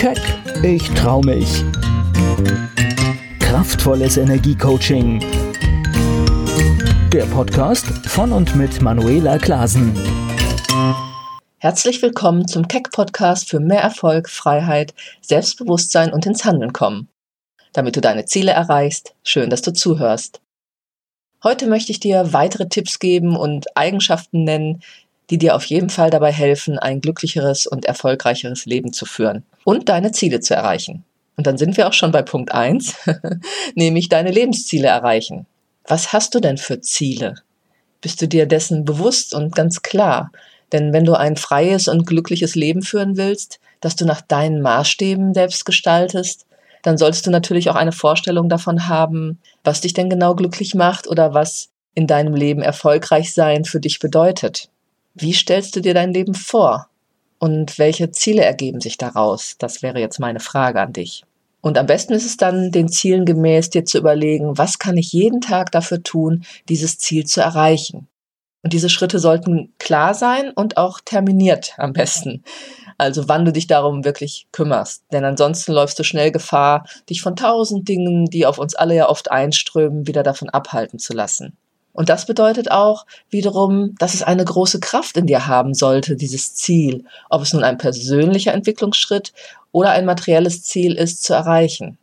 Keck, ich trau mich. Kraftvolles Energiecoaching. Der Podcast von und mit Manuela Klasen. Herzlich willkommen zum Keck-Podcast für mehr Erfolg, Freiheit, Selbstbewusstsein und ins Handeln kommen. Damit du deine Ziele erreichst, schön, dass du zuhörst. Heute möchte ich dir weitere Tipps geben und Eigenschaften nennen, die dir auf jeden Fall dabei helfen, ein glücklicheres und erfolgreicheres Leben zu führen und deine Ziele zu erreichen. Und dann sind wir auch schon bei Punkt eins, nämlich deine Lebensziele erreichen. Was hast du denn für Ziele? Bist du dir dessen bewusst und ganz klar? Denn wenn du ein freies und glückliches Leben führen willst, das du nach deinen Maßstäben selbst gestaltest, dann solltest du natürlich auch eine Vorstellung davon haben, was dich denn genau glücklich macht oder was in deinem Leben erfolgreich sein für dich bedeutet. Wie stellst du dir dein Leben vor? Und welche Ziele ergeben sich daraus? Das wäre jetzt meine Frage an dich. Und am besten ist es dann, den Zielen gemäß dir zu überlegen, was kann ich jeden Tag dafür tun, dieses Ziel zu erreichen? Und diese Schritte sollten klar sein und auch terminiert am besten. Also wann du dich darum wirklich kümmerst. Denn ansonsten läufst du schnell Gefahr, dich von tausend Dingen, die auf uns alle ja oft einströmen, wieder davon abhalten zu lassen. Und das bedeutet auch wiederum, dass es eine große Kraft in dir haben sollte, dieses Ziel, ob es nun ein persönlicher Entwicklungsschritt oder ein materielles Ziel ist, zu erreichen.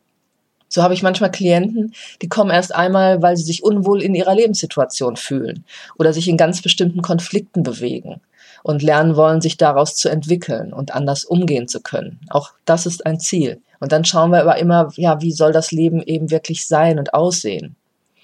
So habe ich manchmal Klienten, die kommen erst einmal, weil sie sich unwohl in ihrer Lebenssituation fühlen oder sich in ganz bestimmten Konflikten bewegen und lernen wollen, sich daraus zu entwickeln und anders umgehen zu können. Auch das ist ein Ziel. Und dann schauen wir aber immer, ja, wie soll das Leben eben wirklich sein und aussehen?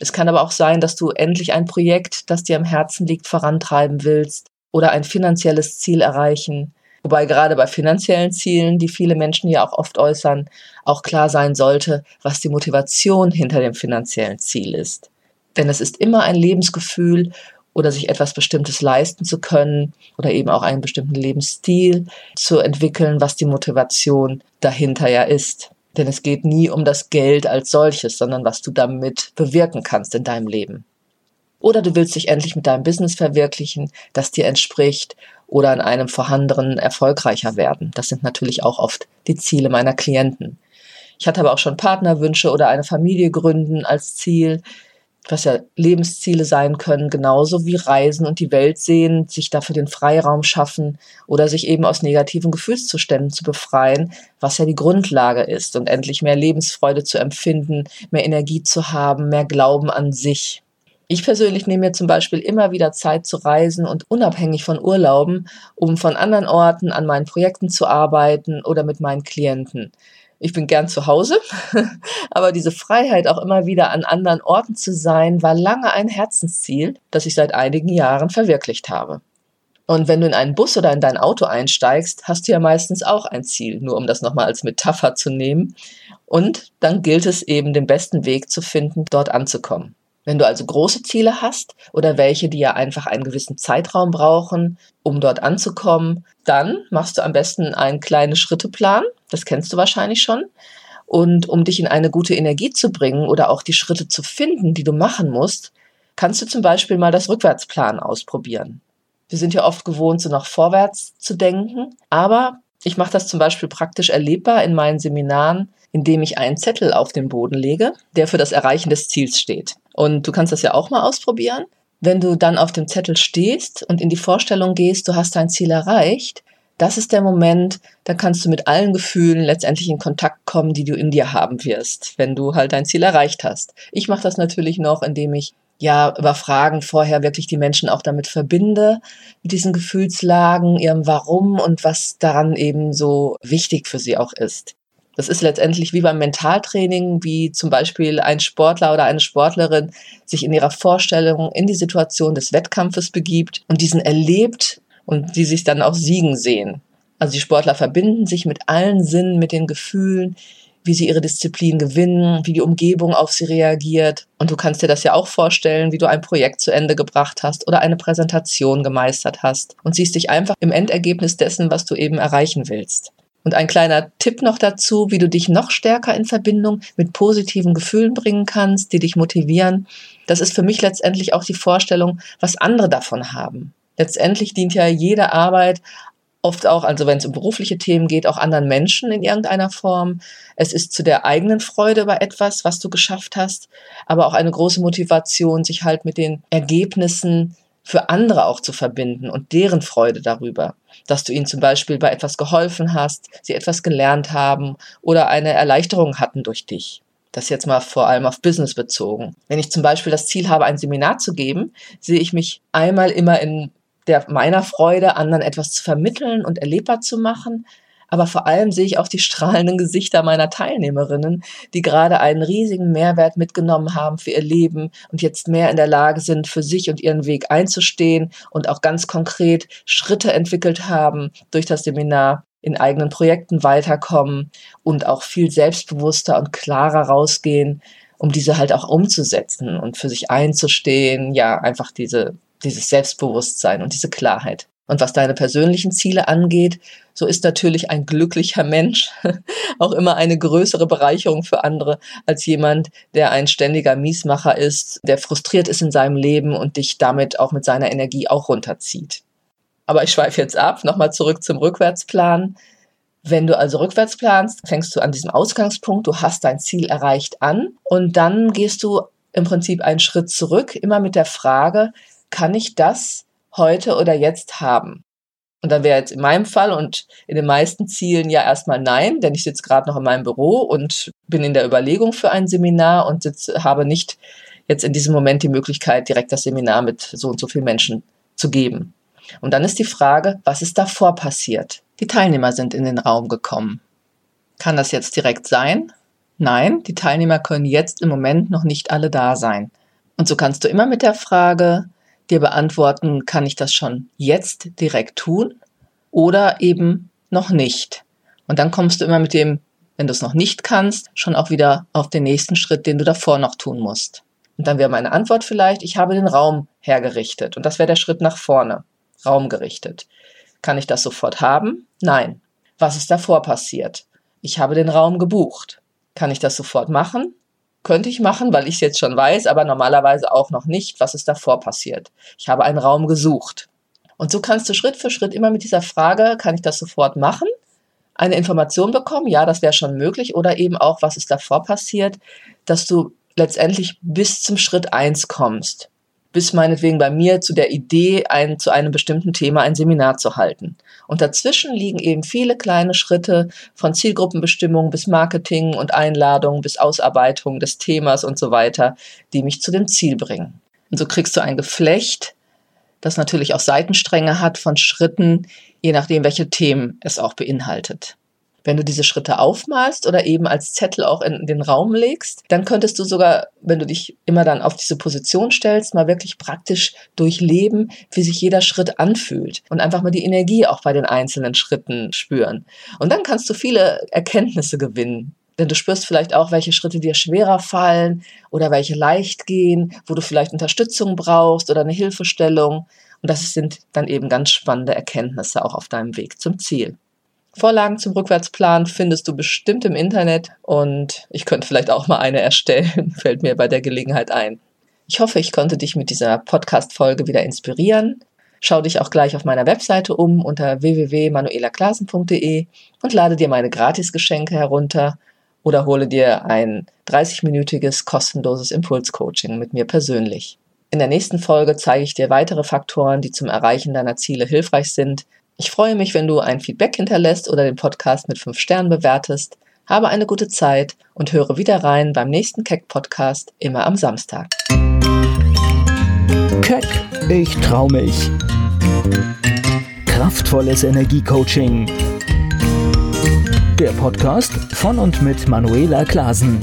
Es kann aber auch sein, dass du endlich ein Projekt, das dir am Herzen liegt, vorantreiben willst oder ein finanzielles Ziel erreichen. Wobei gerade bei finanziellen Zielen, die viele Menschen ja auch oft äußern, auch klar sein sollte, was die Motivation hinter dem finanziellen Ziel ist. Denn es ist immer ein Lebensgefühl oder sich etwas Bestimmtes leisten zu können oder eben auch einen bestimmten Lebensstil zu entwickeln, was die Motivation dahinter ja ist. Denn es geht nie um das Geld als solches, sondern was du damit bewirken kannst in deinem Leben. Oder du willst dich endlich mit deinem Business verwirklichen, das dir entspricht, oder in einem vorhandenen erfolgreicher werden. Das sind natürlich auch oft die Ziele meiner Klienten. Ich hatte aber auch schon Partnerwünsche oder eine Familie gründen als Ziel was ja Lebensziele sein können, genauso wie Reisen und die Welt sehen, sich dafür den Freiraum schaffen oder sich eben aus negativen Gefühlszuständen zu befreien, was ja die Grundlage ist und endlich mehr Lebensfreude zu empfinden, mehr Energie zu haben, mehr Glauben an sich. Ich persönlich nehme mir zum Beispiel immer wieder Zeit zu reisen und unabhängig von Urlauben, um von anderen Orten an meinen Projekten zu arbeiten oder mit meinen Klienten ich bin gern zu Hause, aber diese Freiheit auch immer wieder an anderen Orten zu sein, war lange ein Herzensziel, das ich seit einigen Jahren verwirklicht habe. Und wenn du in einen Bus oder in dein Auto einsteigst, hast du ja meistens auch ein Ziel, nur um das nochmal als Metapher zu nehmen. Und dann gilt es eben, den besten Weg zu finden, dort anzukommen. Wenn du also große Ziele hast oder welche, die ja einfach einen gewissen Zeitraum brauchen, um dort anzukommen, dann machst du am besten einen kleinen Schritteplan. Das kennst du wahrscheinlich schon. Und um dich in eine gute Energie zu bringen oder auch die Schritte zu finden, die du machen musst, kannst du zum Beispiel mal das Rückwärtsplan ausprobieren. Wir sind ja oft gewohnt, so nach vorwärts zu denken, aber ich mache das zum Beispiel praktisch erlebbar in meinen Seminaren, indem ich einen Zettel auf den Boden lege, der für das Erreichen des Ziels steht. Und du kannst das ja auch mal ausprobieren. Wenn du dann auf dem Zettel stehst und in die Vorstellung gehst, du hast dein Ziel erreicht, das ist der Moment, da kannst du mit allen Gefühlen letztendlich in Kontakt kommen, die du in dir haben wirst, wenn du halt dein Ziel erreicht hast. Ich mache das natürlich noch, indem ich ja über Fragen vorher wirklich die Menschen auch damit verbinde, mit diesen Gefühlslagen, ihrem Warum und was daran eben so wichtig für sie auch ist. Das ist letztendlich wie beim Mentaltraining, wie zum Beispiel ein Sportler oder eine Sportlerin sich in ihrer Vorstellung in die Situation des Wettkampfes begibt und diesen erlebt und die sich dann auch siegen sehen. Also die Sportler verbinden sich mit allen Sinnen, mit den Gefühlen, wie sie ihre Disziplin gewinnen, wie die Umgebung auf sie reagiert. Und du kannst dir das ja auch vorstellen, wie du ein Projekt zu Ende gebracht hast oder eine Präsentation gemeistert hast und siehst dich einfach im Endergebnis dessen, was du eben erreichen willst. Und ein kleiner Tipp noch dazu, wie du dich noch stärker in Verbindung mit positiven Gefühlen bringen kannst, die dich motivieren. Das ist für mich letztendlich auch die Vorstellung, was andere davon haben. Letztendlich dient ja jede Arbeit oft auch, also wenn es um berufliche Themen geht, auch anderen Menschen in irgendeiner Form. Es ist zu der eigenen Freude über etwas, was du geschafft hast, aber auch eine große Motivation, sich halt mit den Ergebnissen für andere auch zu verbinden und deren Freude darüber, dass du ihnen zum Beispiel bei etwas geholfen hast, sie etwas gelernt haben oder eine Erleichterung hatten durch dich. Das jetzt mal vor allem auf Business bezogen. Wenn ich zum Beispiel das Ziel habe, ein Seminar zu geben, sehe ich mich einmal immer in der meiner Freude, anderen etwas zu vermitteln und erlebbar zu machen. Aber vor allem sehe ich auch die strahlenden Gesichter meiner Teilnehmerinnen, die gerade einen riesigen Mehrwert mitgenommen haben für ihr Leben und jetzt mehr in der Lage sind, für sich und ihren Weg einzustehen und auch ganz konkret Schritte entwickelt haben durch das Seminar in eigenen Projekten weiterkommen und auch viel selbstbewusster und klarer rausgehen, um diese halt auch umzusetzen und für sich einzustehen, ja, einfach diese dieses Selbstbewusstsein und diese Klarheit. Und was deine persönlichen Ziele angeht, so ist natürlich ein glücklicher Mensch auch immer eine größere Bereicherung für andere als jemand, der ein ständiger Miesmacher ist, der frustriert ist in seinem Leben und dich damit auch mit seiner Energie auch runterzieht. Aber ich schweife jetzt ab, nochmal zurück zum Rückwärtsplan. Wenn du also rückwärts planst, fängst du an diesem Ausgangspunkt, du hast dein Ziel erreicht an und dann gehst du im Prinzip einen Schritt zurück, immer mit der Frage, kann ich das heute oder jetzt haben? Und dann wäre jetzt in meinem Fall und in den meisten Zielen ja erstmal nein, denn ich sitze gerade noch in meinem Büro und bin in der Überlegung für ein Seminar und sitze, habe nicht jetzt in diesem Moment die Möglichkeit, direkt das Seminar mit so und so vielen Menschen zu geben. Und dann ist die Frage, was ist davor passiert? Die Teilnehmer sind in den Raum gekommen. Kann das jetzt direkt sein? Nein, die Teilnehmer können jetzt im Moment noch nicht alle da sein. Und so kannst du immer mit der Frage, dir beantworten, kann ich das schon jetzt direkt tun oder eben noch nicht. Und dann kommst du immer mit dem, wenn du es noch nicht kannst, schon auch wieder auf den nächsten Schritt, den du davor noch tun musst. Und dann wäre meine Antwort vielleicht, ich habe den Raum hergerichtet. Und das wäre der Schritt nach vorne. Raum gerichtet. Kann ich das sofort haben? Nein. Was ist davor passiert? Ich habe den Raum gebucht. Kann ich das sofort machen? Könnte ich machen, weil ich es jetzt schon weiß, aber normalerweise auch noch nicht, was ist davor passiert. Ich habe einen Raum gesucht. Und so kannst du Schritt für Schritt immer mit dieser Frage, kann ich das sofort machen? Eine Information bekommen, ja, das wäre schon möglich, oder eben auch, was ist davor passiert, dass du letztendlich bis zum Schritt eins kommst bis meinetwegen bei mir zu der Idee, ein, zu einem bestimmten Thema ein Seminar zu halten. Und dazwischen liegen eben viele kleine Schritte von Zielgruppenbestimmung bis Marketing und Einladung bis Ausarbeitung des Themas und so weiter, die mich zu dem Ziel bringen. Und so kriegst du ein Geflecht, das natürlich auch Seitenstränge hat von Schritten, je nachdem, welche Themen es auch beinhaltet. Wenn du diese Schritte aufmalst oder eben als Zettel auch in den Raum legst, dann könntest du sogar, wenn du dich immer dann auf diese Position stellst, mal wirklich praktisch durchleben, wie sich jeder Schritt anfühlt und einfach mal die Energie auch bei den einzelnen Schritten spüren. Und dann kannst du viele Erkenntnisse gewinnen. Denn du spürst vielleicht auch, welche Schritte dir schwerer fallen oder welche leicht gehen, wo du vielleicht Unterstützung brauchst oder eine Hilfestellung. Und das sind dann eben ganz spannende Erkenntnisse auch auf deinem Weg zum Ziel. Vorlagen zum Rückwärtsplan findest du bestimmt im Internet und ich könnte vielleicht auch mal eine erstellen, fällt mir bei der Gelegenheit ein. Ich hoffe, ich konnte dich mit dieser Podcast-Folge wieder inspirieren. Schau dich auch gleich auf meiner Webseite um unter www.manuelaklasen.de und lade dir meine Gratisgeschenke herunter oder hole dir ein 30-minütiges kostenloses Impulscoaching mit mir persönlich. In der nächsten Folge zeige ich dir weitere Faktoren, die zum Erreichen deiner Ziele hilfreich sind, ich freue mich, wenn du ein Feedback hinterlässt oder den Podcast mit 5 Sternen bewertest. Habe eine gute Zeit und höre wieder rein beim nächsten Keck Podcast, immer am Samstag. Keck, ich trau mich. Kraftvolles Energiecoaching. Der Podcast von und mit Manuela Klasen.